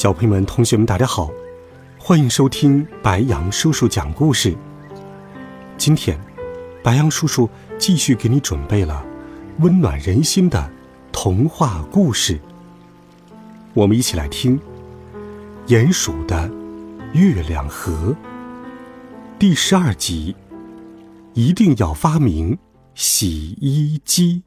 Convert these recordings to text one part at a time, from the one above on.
小朋友们、同学们，大家好，欢迎收听白杨叔叔讲故事。今天，白杨叔叔继续给你准备了温暖人心的童话故事。我们一起来听《鼹鼠的月亮河》第十二集。一定要发明洗衣机。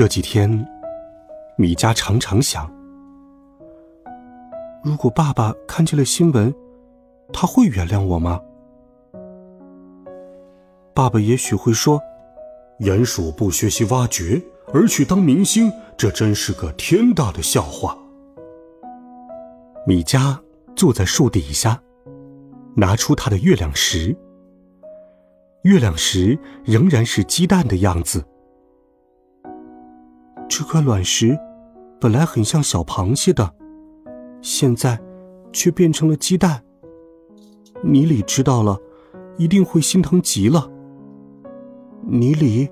这几天，米佳常常想：如果爸爸看见了新闻，他会原谅我吗？爸爸也许会说：“鼹鼠不学习挖掘，而去当明星，这真是个天大的笑话。”米佳坐在树底下，拿出他的月亮石。月亮石仍然是鸡蛋的样子。这颗卵石本来很像小螃蟹的，现在却变成了鸡蛋。尼里知道了，一定会心疼极了。尼里，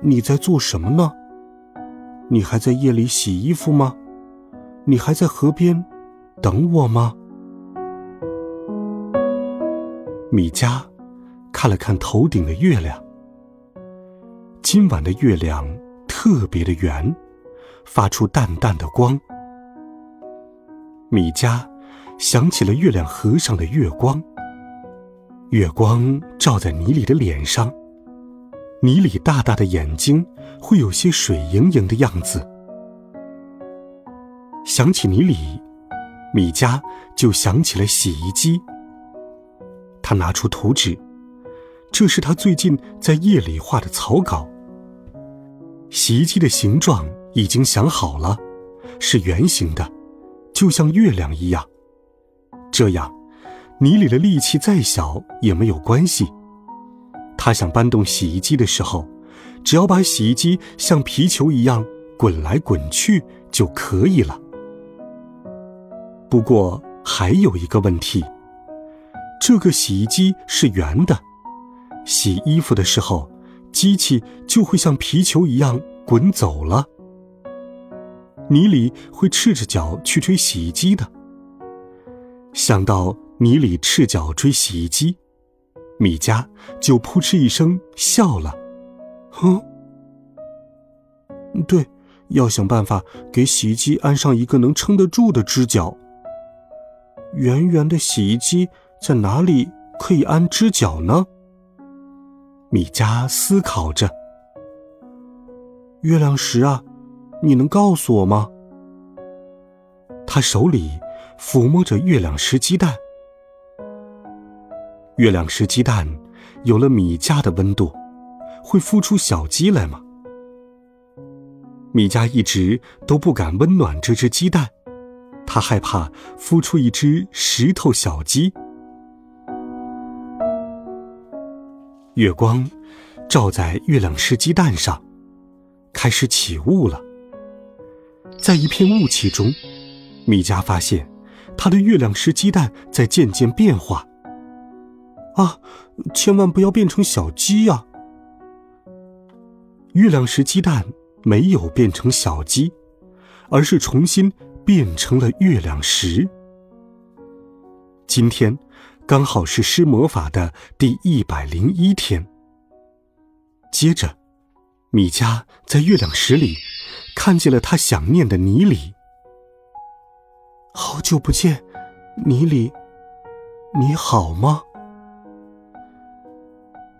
你在做什么呢？你还在夜里洗衣服吗？你还在河边等我吗？米佳看了看头顶的月亮，今晚的月亮。特别的圆，发出淡淡的光。米迦想起了月亮河上的月光，月光照在尼里的脸上，尼里大大的眼睛会有些水盈盈的样子。想起尼里，米迦就想起了洗衣机。他拿出图纸，这是他最近在夜里画的草稿。洗衣机的形状已经想好了，是圆形的，就像月亮一样。这样，泥里的力气再小也没有关系。他想搬动洗衣机的时候，只要把洗衣机像皮球一样滚来滚去就可以了。不过还有一个问题，这个洗衣机是圆的，洗衣服的时候。机器就会像皮球一样滚走了。尼里会赤着脚去追洗衣机的。想到尼里赤脚追洗衣机，米佳就扑哧一声笑了。哼，对，要想办法给洗衣机安上一个能撑得住的支脚。圆圆的洗衣机在哪里可以安支脚呢？米佳思考着：“月亮石啊，你能告诉我吗？”他手里抚摸着月亮石鸡蛋。月亮石鸡蛋有了米佳的温度，会孵出小鸡来吗？米佳一直都不敢温暖这只鸡蛋，他害怕孵出一只石头小鸡。月光照在月亮石鸡蛋上，开始起雾了。在一片雾气中，米佳发现他的月亮石鸡蛋在渐渐变化。啊，千万不要变成小鸡呀！月亮石鸡蛋没有变成小鸡，而是重新变成了月亮石。今天。刚好是施魔法的第一百零一天。接着，米迦在月亮石里看见了他想念的尼里。好久不见，尼里，你好吗？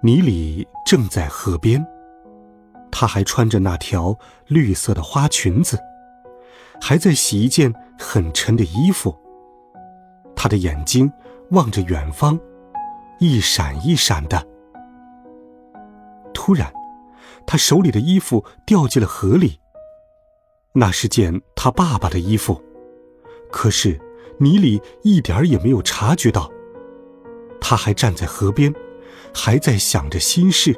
尼里正在河边，他还穿着那条绿色的花裙子，还在洗一件很沉的衣服。他的眼睛。望着远方，一闪一闪的。突然，他手里的衣服掉进了河里。那是件他爸爸的衣服，可是泥里一点儿也没有察觉到。他还站在河边，还在想着心事。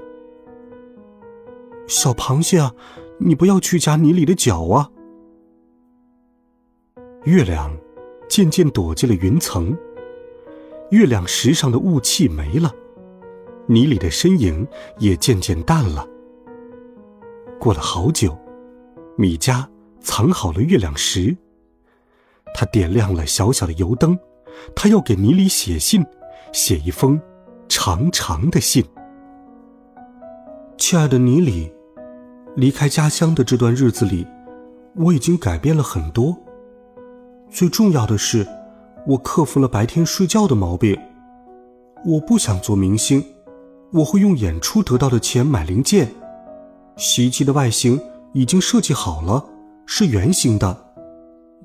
小螃蟹啊，你不要去夹泥里的脚啊！月亮渐渐躲进了云层，月亮石上的雾气没了，泥里的身影也渐渐淡了。过了好久，米迦藏好了月亮石，他点亮了小小的油灯，他要给泥里写信。写一封长长的信，亲爱的泥里，离开家乡的这段日子里，我已经改变了很多。最重要的是，我克服了白天睡觉的毛病。我不想做明星，我会用演出得到的钱买零件。洗衣机的外形已经设计好了，是圆形的，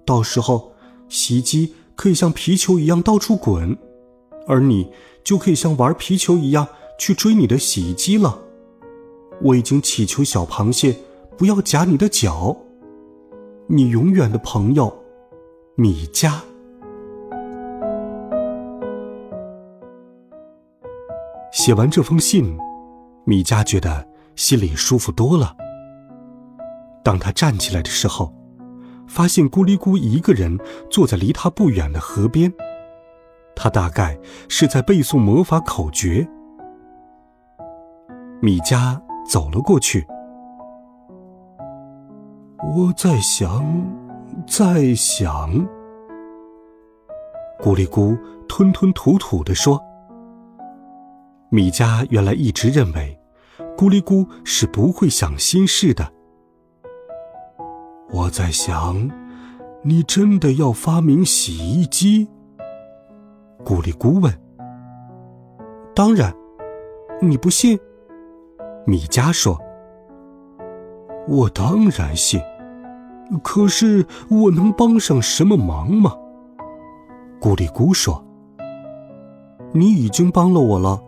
到时候洗衣机可以像皮球一样到处滚。而你就可以像玩皮球一样去追你的洗衣机了。我已经祈求小螃蟹不要夹你的脚。你永远的朋友，米迦。写完这封信，米迦觉得心里舒服多了。当他站起来的时候，发现咕哩咕一个人坐在离他不远的河边。他大概是在背诵魔法口诀。米迦走了过去。我在想，在想。咕哩咕吞吞吐吐的说：“米迦原来一直认为，咕哩咕是不会想心事的。”我在想，你真的要发明洗衣机？咕哩咕问：“当然，你不信？”米迦说：“我当然信，可是我能帮上什么忙吗？”咕哩咕说：“你已经帮了我了，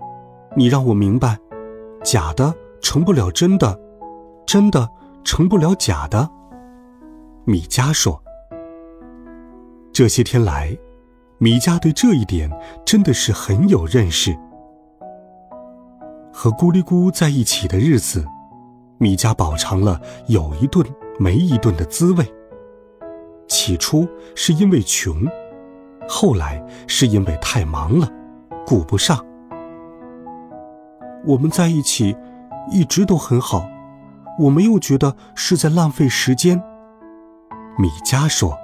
你让我明白，假的成不了真的，真的成不了假的。”米迦说：“这些天来。”米迦对这一点真的是很有认识。和咕哩咕在一起的日子，米迦饱尝了有一顿没一顿的滋味。起初是因为穷，后来是因为太忙了，顾不上。我们在一起一直都很好，我没有觉得是在浪费时间。米迦说。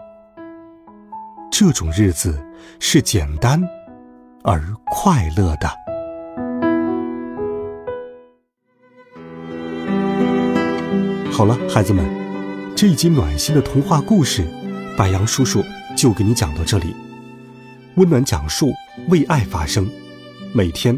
这种日子是简单而快乐的。好了，孩子们，这一集暖心的童话故事，白杨叔叔就给你讲到这里。温暖讲述，为爱发声。每天，